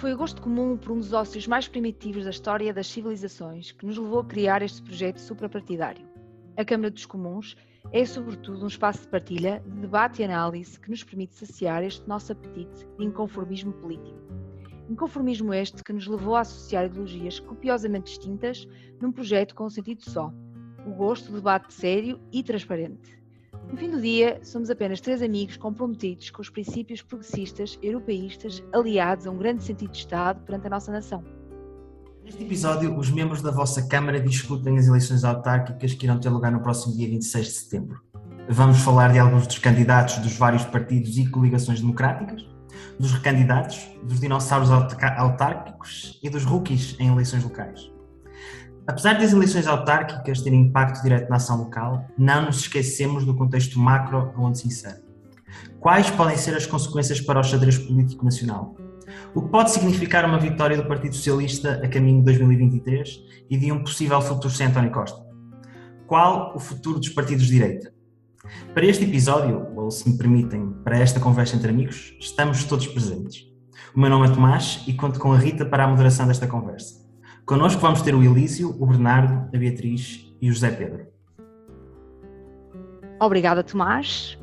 Foi o gosto comum por um dos ócios mais primitivos da história das civilizações que nos levou a criar este projeto suprapartidário. A Câmara dos Comuns é, sobretudo, um espaço de partilha, de debate e análise que nos permite saciar este nosso apetite de inconformismo político. Inconformismo este que nos levou a associar ideologias copiosamente distintas num projeto com um sentido só: o gosto do debate sério e transparente. No fim do dia, somos apenas três amigos comprometidos com os princípios progressistas, europeístas, aliados a um grande sentido de Estado perante a nossa nação. Neste episódio, os membros da vossa Câmara discutem as eleições autárquicas que irão ter lugar no próximo dia 26 de setembro. Vamos falar de alguns dos candidatos dos vários partidos e coligações democráticas, dos recandidatos, dos dinossauros autárquicos e dos rookies em eleições locais. Apesar das eleições autárquicas terem impacto direto na ação local, não nos esquecemos do contexto macro onde se insere. Quais podem ser as consequências para o xadrez político nacional? O que pode significar uma vitória do Partido Socialista a caminho de 2023 e de um possível futuro sem António Costa? Qual o futuro dos partidos de direita? Para este episódio, ou se me permitem, para esta conversa entre amigos, estamos todos presentes. O meu nome é Tomás e conto com a Rita para a moderação desta conversa. Connosco vamos ter o Elísio, o Bernardo, a Beatriz e o José Pedro. Obrigada, Tomás.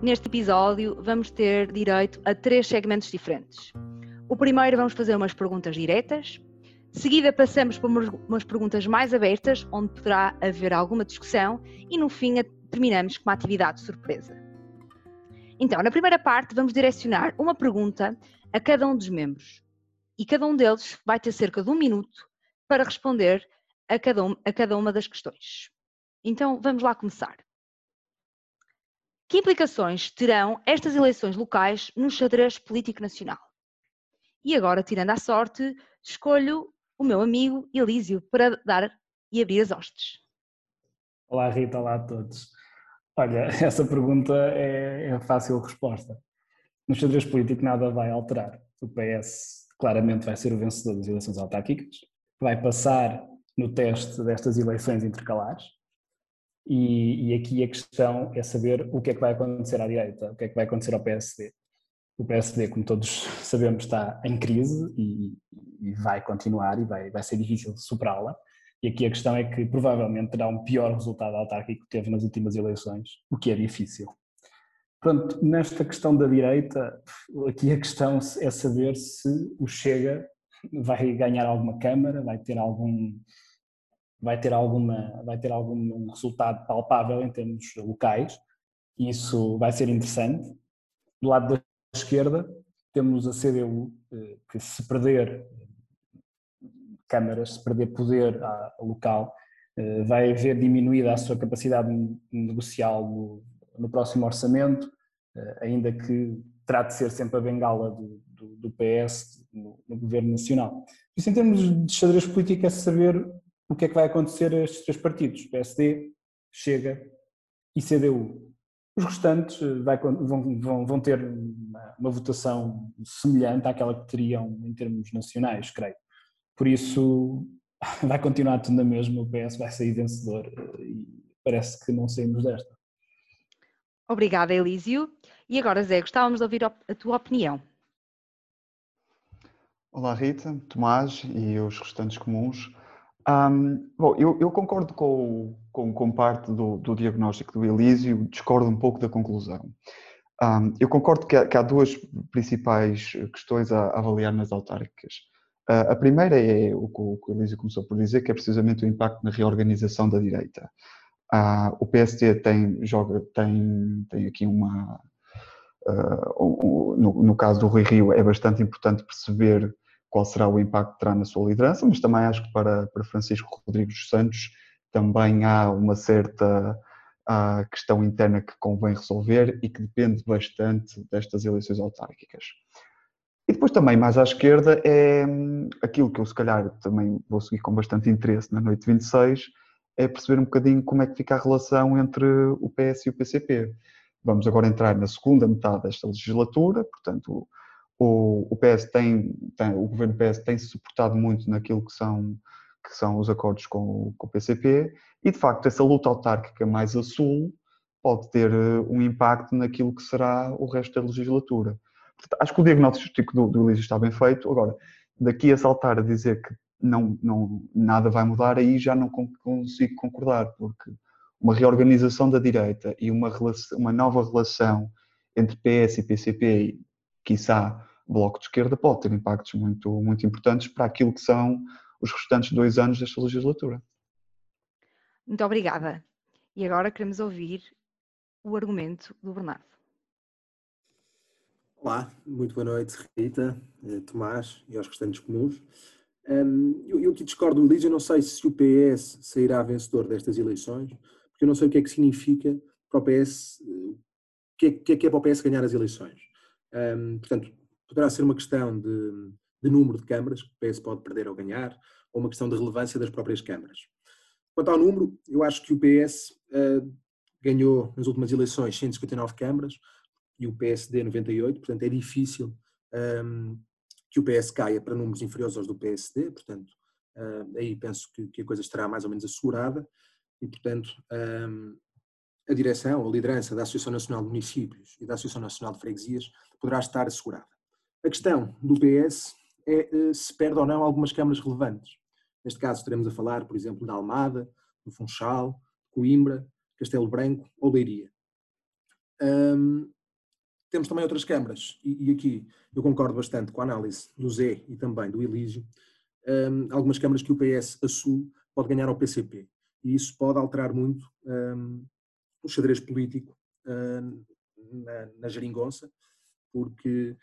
Neste episódio vamos ter direito a três segmentos diferentes. O primeiro vamos fazer umas perguntas diretas, seguida passamos por umas perguntas mais abertas, onde poderá haver alguma discussão, e no fim terminamos com uma atividade surpresa. Então, na primeira parte, vamos direcionar uma pergunta a cada um dos membros. E cada um deles vai ter cerca de um minuto para responder a cada, um, a cada uma das questões. Então, vamos lá começar. Que implicações terão estas eleições locais no xadrez político nacional? E agora, tirando a sorte, escolho o meu amigo Elísio para dar e abrir as hostes. Olá Rita, olá a todos. Olha, essa pergunta é, é fácil resposta. No xadrez político nada vai alterar. O PS claramente vai ser o vencedor das eleições autárquicas vai passar no teste destas eleições intercalares. E, e, aqui a questão é saber o que é que vai acontecer à direita, o que é que vai acontecer ao PSD. O PSD, como todos sabemos, está em crise e, e vai continuar e vai, vai ser difícil superá-la. E aqui a questão é que provavelmente terá um pior resultado autárquico que teve nas últimas eleições, o que é difícil. Pronto, nesta questão da direita, aqui a questão é saber se o Chega vai ganhar alguma câmara, vai ter algum vai ter alguma vai ter algum resultado palpável em termos locais. Isso vai ser interessante. Do lado da esquerda temos a CDU eh, que se perder câmaras, se perder poder local, eh, vai ver diminuída a sua capacidade negocial no, no próximo orçamento, eh, ainda que terá de ser sempre a bengala do, do, do PS no, no, governo nacional. Isso em termos de xadrez político é saber o que é que vai acontecer a estes três partidos, PSD, Chega e CDU. Os restantes eh, vai, vão, vão, vão, ter uma, uma, votação semelhante àquela que teriam em termos nacionais, creio. Por isso, vai continuar tudo na mesma, o PS vai sair vencedor eh, e parece que não saímos desta. Obrigada, Elísio. E agora, Zé, gostávamos de ouvir a tua opinião. Olá, Rita, Tomás e os restantes comuns. Um, bom, eu, eu, concordo com, com, com parte do, do, diagnóstico do Elísio, discordo um pouco da conclusão. Um, eu concordo que há, que há, duas principais questões a, a avaliar nas autárquicas. Uh, a primeira é o que o Elísio começou por dizer, que é precisamente o impacto na reorganização da direita. Uh, o PSD tem, joga, tem, tem aqui uma. Uh, no, no, caso do Rui Rio, é bastante importante perceber qual será o impacto que terá na sua liderança, mas também acho que para, para Francisco Rodrigues dos Santos também há uma certa questão interna que convém resolver e que depende bastante destas eleições autárquicas. E depois também, mais à esquerda, é hum, aquilo que eu se calhar também vou seguir com bastante interesse na noite 26, é perceber um bocadinho como é que fica a relação entre o PS e o PCP. Vamos agora entrar na segunda metade desta legislatura, portanto, o, o PS tem, tem, o governo PS tem se suportado muito naquilo que são, que são os acordos com, com o PCP e de facto essa luta autárquica mais a sul pode ter eh, um impacto naquilo que será o resto da legislatura. acho que o diagnóstico do, do Elísio está bem feito. Agora, daqui a saltar a dizer que não, não, nada vai mudar, aí já não consigo concordar, porque uma reorganização da direita e uma, relação, uma nova relação entre PS e PCP, quiçá Bloco de Esquerda, pode ter impactos muito, muito importantes para aquilo que são os restantes dois anos desta legislatura. Muito obrigada. E agora queremos ouvir o argumento do Bernardo. Olá, muito boa noite, Rita, eh, Tomás e aos restantes comuns. Um, eu, eu aqui discordo do Lígia, eu não sei se o PS sairá vencedor destas eleições, porque eu não sei o que é que significa para o PS, o que é, que é, que é para o PS ganhar as eleições. Um, portanto, poderá ser uma questão de, de, número de câmaras que o PS pode perder ou ganhar, ou uma questão de relevância das próprias câmaras. Quanto ao número, eu acho que o PS uh, ganhou nas últimas eleições 159 câmaras e o PSD 98, portanto é difícil um, que o PS caia para números inferiores aos do PSD, portanto uh, aí penso que, que, a coisa estará mais ou menos assegurada e portanto um, a direção, a liderança da Associação Nacional de Municípios e da Associação Nacional de Freguesias poderá estar assegurada. A questão do PS é uh, se perde ou não algumas câmaras relevantes. Neste caso estaremos a falar, por exemplo, da Almada, do Funchal, Coimbra, Castelo Branco ou Leiria. Um, temos também outras câmaras, e, e, aqui eu concordo bastante com a análise do Zé e também do Elísio, um, algumas câmaras que o PS a Sul pode ganhar ao PCP, e isso pode alterar muito um, o xadrez político um, na, na geringonça, porque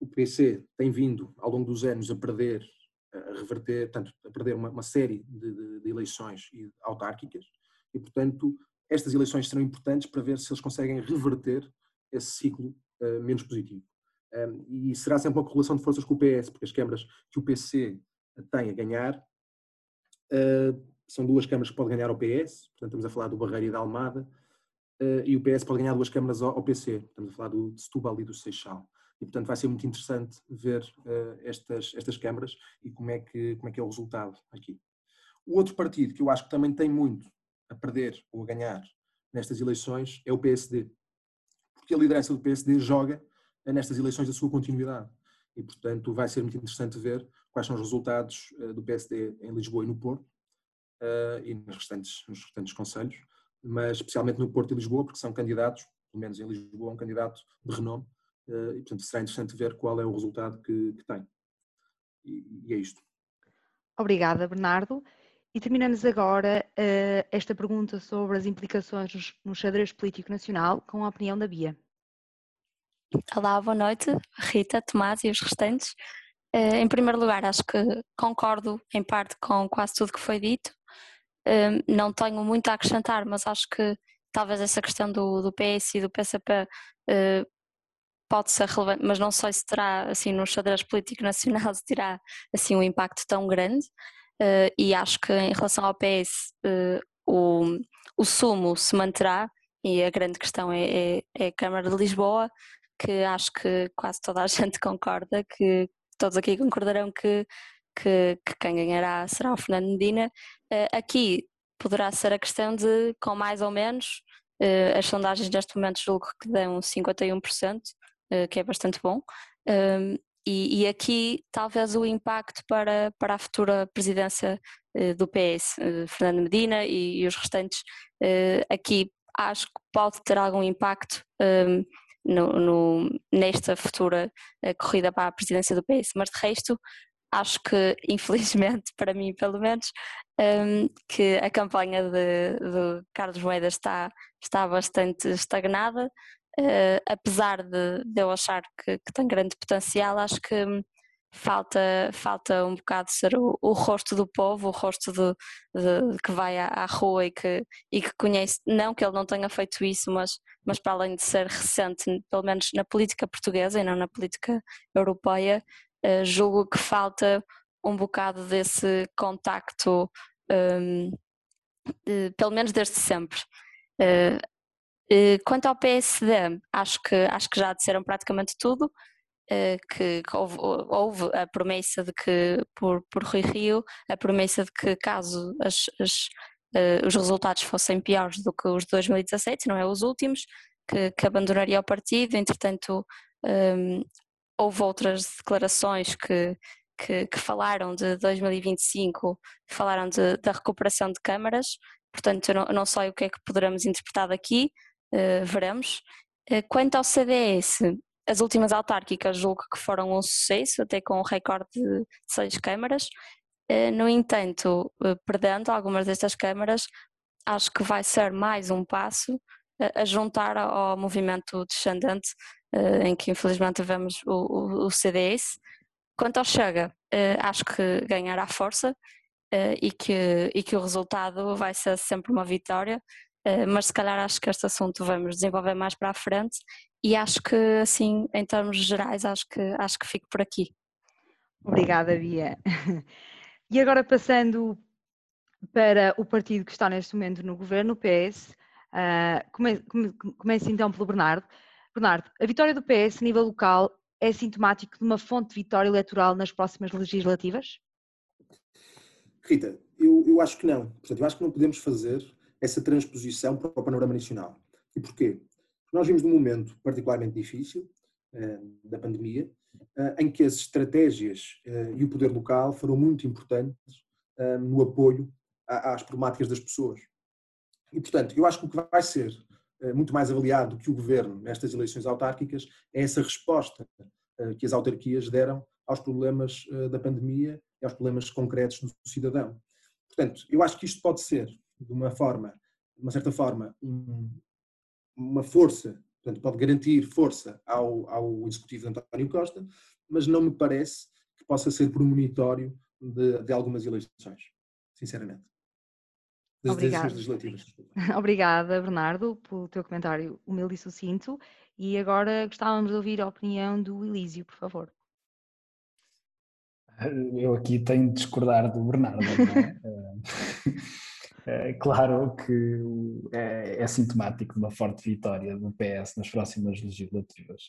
o PC tem vindo ao longo dos anos a perder a reverter, tanto a perder uma, uma série de, de, de, eleições autárquicas e, portanto, estas eleições serão importantes para ver se eles conseguem reverter esse ciclo uh, menos positivo. Um, e será sempre uma correlação de forças com o PS, porque as câmaras que o PC tem a ganhar uh, são duas câmaras que pode ganhar ao PS, portanto estamos a falar do Barreira e da Almada, e o PS pode ganhar duas câmaras ao, PC, estamos a falar do Setúbal e do Seixal. E portanto vai ser muito interessante ver uh, estas, estas câmaras e como é, que, como é que é o resultado aqui. O outro partido que eu acho que também tem muito a perder ou a ganhar nestas eleições é o PSD, porque a liderança do PSD joga nestas eleições a sua continuidade. E portanto vai ser muito interessante ver quais são os resultados do PSD em Lisboa e no Porto e nos restantes, nos restantes conselhos, mas especialmente no Porto e Lisboa, porque são candidatos, pelo menos em Lisboa, um candidato de renome eh, e, portanto, será interessante ver qual é o resultado que, que tem. E, e, é isto. Obrigada, Bernardo. E terminamos agora uh, esta pergunta sobre as implicações no xadrez político nacional com a opinião da Bia. Olá, boa noite, Rita, Tomás e os restantes. Uh, em primeiro lugar, acho que concordo em parte com quase tudo que foi dito. Uh, não tenho muito a acrescentar, mas acho que talvez essa questão do, do PS e do PSP pode ser relevante, mas não sei se terá, assim, no xadrez político nacional, se terá, assim, um impacto tão grande. Uh, e acho que em relação ao PS, uh, eh, o, o sumo se manterá, e a grande questão é, é, é, a Câmara de Lisboa, que acho que quase toda a gente concorda, que todos aqui concordarão que, que, que quem ganhará será o Fernando Medina. Uh, aqui poderá ser a questão de, com mais ou menos, as sondagens neste momento julgo que dão 51%, eh, que é bastante bom. E, e, aqui talvez o impacto para, para a futura presidência uh, do PS, uh, Fernando Medina e, e os restantes, uh, aqui acho que pode ter algum impacto um, no, no, nesta futura corrida para a presidência do PS, mas de resto acho que infelizmente para mim pelo menos um, que a campanha de, de Carlos Moedas está, está bastante estagnada. Uh, apesar de, de, eu achar que, que, tem grande potencial, acho que falta, falta um bocado ser o, o rosto do povo, o rosto de, de, que vai à, à, rua e que, e que conhece, não que ele não tenha feito isso, mas, mas para além de ser recente, pelo menos na política portuguesa e não na política europeia, uh, julgo que falta um bocado desse contacto, um, de, pelo menos desde sempre. Uh, eh, quanto ao PSD, acho que, acho que já disseram praticamente tudo, eh, que, que houve, houve, a promessa de que, por, por Rui Rio, a promessa de que caso as, as, os resultados fossem piores do que os de 2017, não é os últimos, que, que abandonaria o partido, entretanto um, houve outras declarações que, que, que falaram de 2025, falaram de, da recuperação de câmaras, portanto eu não, não, sei o que é que poderemos interpretar daqui, uh, veremos. Uh, quanto ao CDS, as últimas autárquicas julgo que foram um sucesso, até com um recorde de seis câmaras. Uh, no entanto, perdendo algumas destas câmaras, acho que vai ser mais um passo a juntar ao movimento descendente, em que infelizmente vemos o, o, o CDS, Quanto ao Chega, uh, acho que ganhará força uh, e, que, e que o resultado vai ser sempre uma vitória, mas se calhar acho que este assunto vamos desenvolver mais para a frente e acho que assim, em termos gerais, acho que, acho que fico por aqui. Obrigada, Bia. E agora passando para o partido que está neste momento no governo, o PS, uh, come, come, começo então pelo Bernardo. Bernardo, a vitória do PS a nível local é sintomático de uma fonte de vitória eleitoral nas próximas legislativas? Rita, eu, eu acho que não. Portanto, eu acho que não podemos fazer essa transposição para o panorama nacional. E porquê? Porque nós vimos num momento particularmente difícil eh, da pandemia, eh, em que as estratégias e o poder local foram muito importantes no apoio às problemáticas das pessoas. E, portanto, eu acho que o que vai ser eh, muito mais avaliado do que o governo nestas eleições autárquicas é essa resposta eh, que as autarquias deram aos problemas eh, da pandemia e aos problemas concretos do cidadão. Portanto, eu acho que isto pode ser, de uma forma, de uma certa forma, um, uma força, portanto, pode garantir força ao, ao executivo de António Costa, mas não me parece que possa ser premonitório de, de algumas eleições, sinceramente das Obrigada. legislativas. Obrigada, Bernardo, pelo teu comentário humilde e sucinto. E agora gostávamos de ouvir a opinião do Elísio, por favor. Eu aqui tenho de discordar do Bernardo. É? é? claro que é, é, sintomático de uma forte vitória do PS nas próximas legislativas.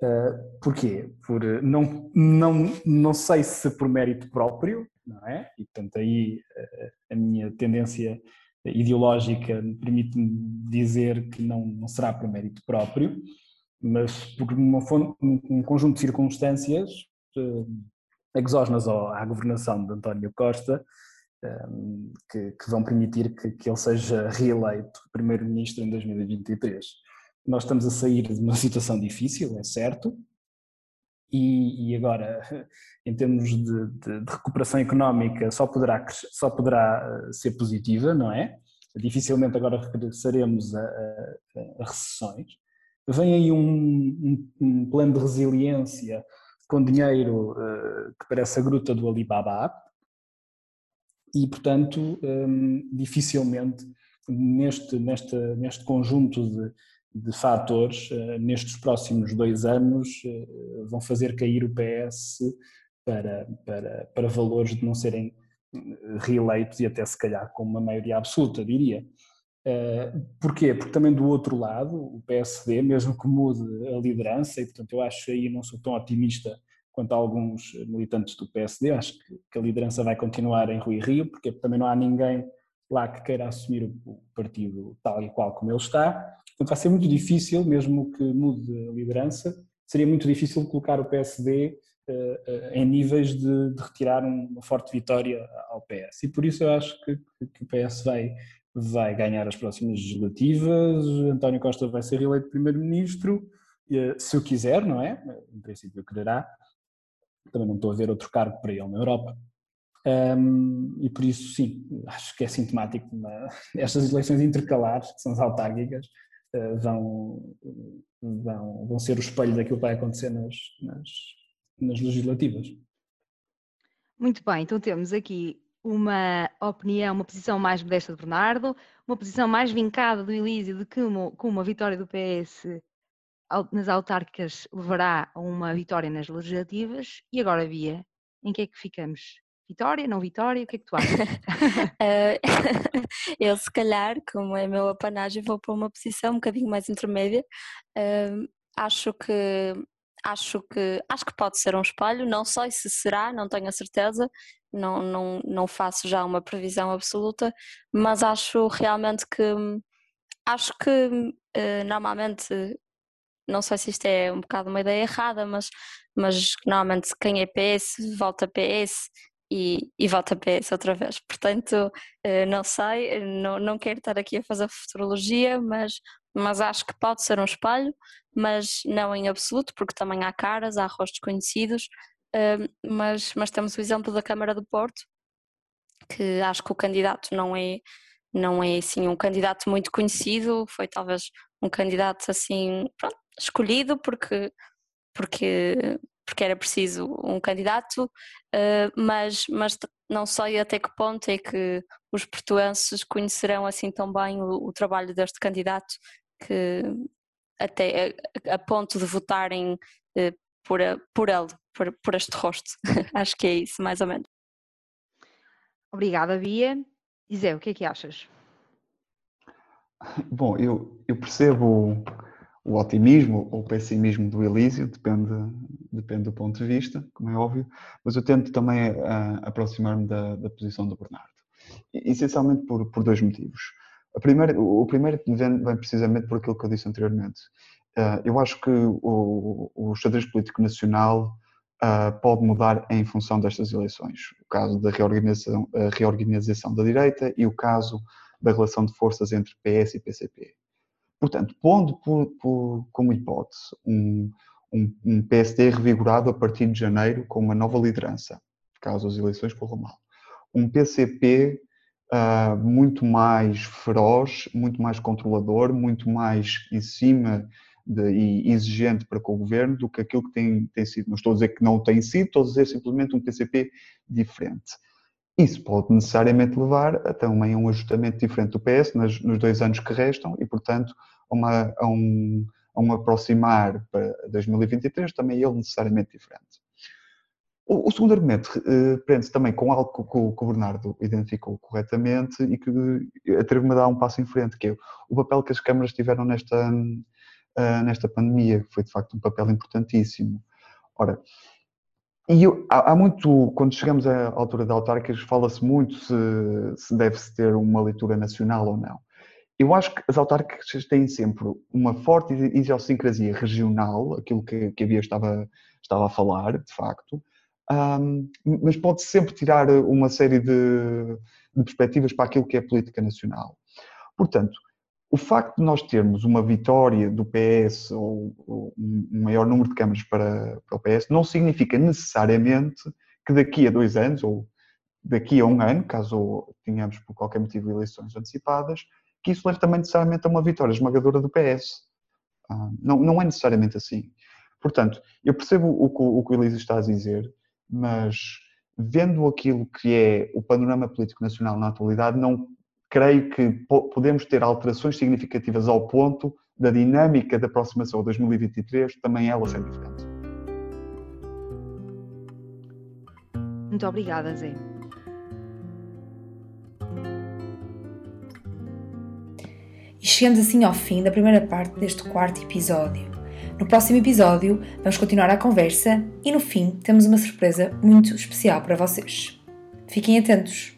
Uh, porquê? Por, não, não, não sei se por mérito próprio, não é? E portanto aí uh, a minha tendência ideológica permite-me dizer que não, não será por mérito próprio, mas por uma, um, conjunto de circunstâncias uh, exógenas à governação de António Costa, que, que, vão permitir que, que ele seja reeleito primeiro-ministro em 2023 nós estamos a sair de uma situação difícil, é certo, e, e agora, em termos de, de, de, recuperação económica, só poderá, só poderá eh, ser positiva, não é? Dificilmente agora regressaremos a, a, a recessões. Vem aí um, um, um, plano de resiliência com dinheiro uh, que parece a gruta do Alibaba, e portanto, um, dificilmente neste, neste, neste conjunto de, de fatores eh, nestes próximos dois anos eh, vão fazer cair o PS para, para, para valores de não serem eh, reeleitos e até se calhar com uma maioria absoluta, diria. Porquê? Porque também do outro lado, o PSD, mesmo que mude a liderança, e portanto eu acho aí, não sou tão otimista quanto alguns militantes do PSD, acho que a liderança vai continuar em Rui Rio, porque também não há ninguém lá que queira assumir o partido tal e qual como ele está, Portanto, vai ser muito difícil, mesmo que mude a liderança, seria muito difícil colocar o PSD uh, uh, em níveis de, de, retirar uma forte vitória ao PS. E por isso eu acho que, que, o PS vai, vai ganhar as próximas legislativas, António Costa vai ser eleito primeiro-ministro, uh, se o quiser, não é? Em princípio quererá. Também não estou a ver outro cargo para ele na Europa. Um, e por isso, sim, acho que é sintomático. Uma, estas eleições intercalares, que são as autárquicas, eh, vão, vão, vão ser o espelho daquilo que vai acontecer nas, nas, nas legislativas. Muito bem, então temos aqui uma opinião, uma posição mais modesta de Bernardo, uma posição mais vincada do Elísio de que uma, com uma vitória do PS nas autárquicas levará a uma vitória nas legislativas. E agora, Bia, em que é que ficamos? Vitória, não Vitória? O que é que tu achas? Eh, eu, se calhar, como é meu apanagem, vou para uma posição um bocadinho mais intermédia. Acho que acho que acho que pode ser um espelho, não sei se será, não tenho a certeza, não, não, não faço já uma previsão absoluta, mas acho realmente que acho que uh, normalmente não sei se isto é um bocado uma ideia errada, mas, mas normalmente quem é PS volta PS e, e volta PS outra vez. Portanto, uh, não sei, não, não quero estar aqui a fazer futurologia, mas, mas acho que pode ser um espelho, mas não em absoluto, porque também há caras, há rostos conhecidos, uh, mas, mas temos o exemplo da Câmara do Porto, que acho que o candidato não é não é assim um candidato muito conhecido, foi talvez um candidato assim pronto, escolhido porque porque porque era preciso um candidato, uh, mas, mas não sei até que ponto é que os portuenses conhecerão assim tão bem o, o trabalho deste candidato que até a, a ponto de votarem uh, por, a, por ele, por, por este rosto. Acho que é isso, mais ou menos. Obrigada, Bia. Zé, o que é que achas? Bom, eu, eu percebo o otimismo ou o pessimismo do Elísio, depende, depende do ponto de vista, como é óbvio, mas eu tento também uh, aproximar-me da, da, posição do Bernardo. Essencialmente por, por dois motivos. A primeira, o primeiro vem, vem, precisamente por aquilo que eu disse anteriormente. Uh, eu acho que o, o xadrez político nacional uh, pode mudar em função destas eleições. O caso da reorganização, reorganização da direita e o caso da relação de forças entre PS e PCP. Portanto, pondo por, por, como hipótese um, um, um, PSD revigorado a partir de janeiro com uma nova liderança, caso as eleições corram mal. Um PCP uh, ah, muito mais feroz, muito mais controlador, muito mais em cima de, e exigente para com o governo do que aquilo que tem, tem sido. Não estou a dizer que não tem sido, estou a dizer simplesmente um PCP diferente. Isso pode necessariamente levar a também um ajustamento diferente do PS nos dois anos que restam e, portanto, a, uma, a, um, a um aproximar para 2023 também ele necessariamente diferente. O, o segundo argumento uh, prende-se também com algo que, que, o Bernardo identificou corretamente e que atrevo-me a dar um passo em frente, que é o papel que as câmaras tiveram nesta, uh, nesta pandemia, que foi de facto um papel importantíssimo. Ora, e eu, há, há, muito, quando chegamos à altura da autárquicas, fala-se muito se, se deve-se ter uma leitura nacional ou não. Eu acho que as autárquicas têm sempre uma forte idiosincrasia regional, aquilo que, que a Bia estava, estava a falar, de facto, um, mas pode sempre tirar uma série de, de perspectivas para aquilo que é política nacional. Portanto, o facto de nós termos uma vitória do PS ou, ou um maior número de câmaras para, para, o PS não significa necessariamente que daqui a dois anos ou daqui a um ano, caso tenhamos por qualquer motivo eleições antecipadas, que isso leve também necessariamente a uma vitória esmagadora do PS. Ah, não, não é necessariamente assim. Portanto, eu percebo o que o, o Elísio está a dizer, mas vendo aquilo que é o panorama político nacional na atualidade, não creio que podemos ter alterações significativas ao ponto da dinâmica da aproximação a 2023 também ela ser diferente. Muito obrigada, Zé. Chegamos assim ao fim da primeira parte deste quarto episódio. No próximo episódio, vamos continuar a conversa e no fim temos uma surpresa muito especial para vocês. Fiquem atentos!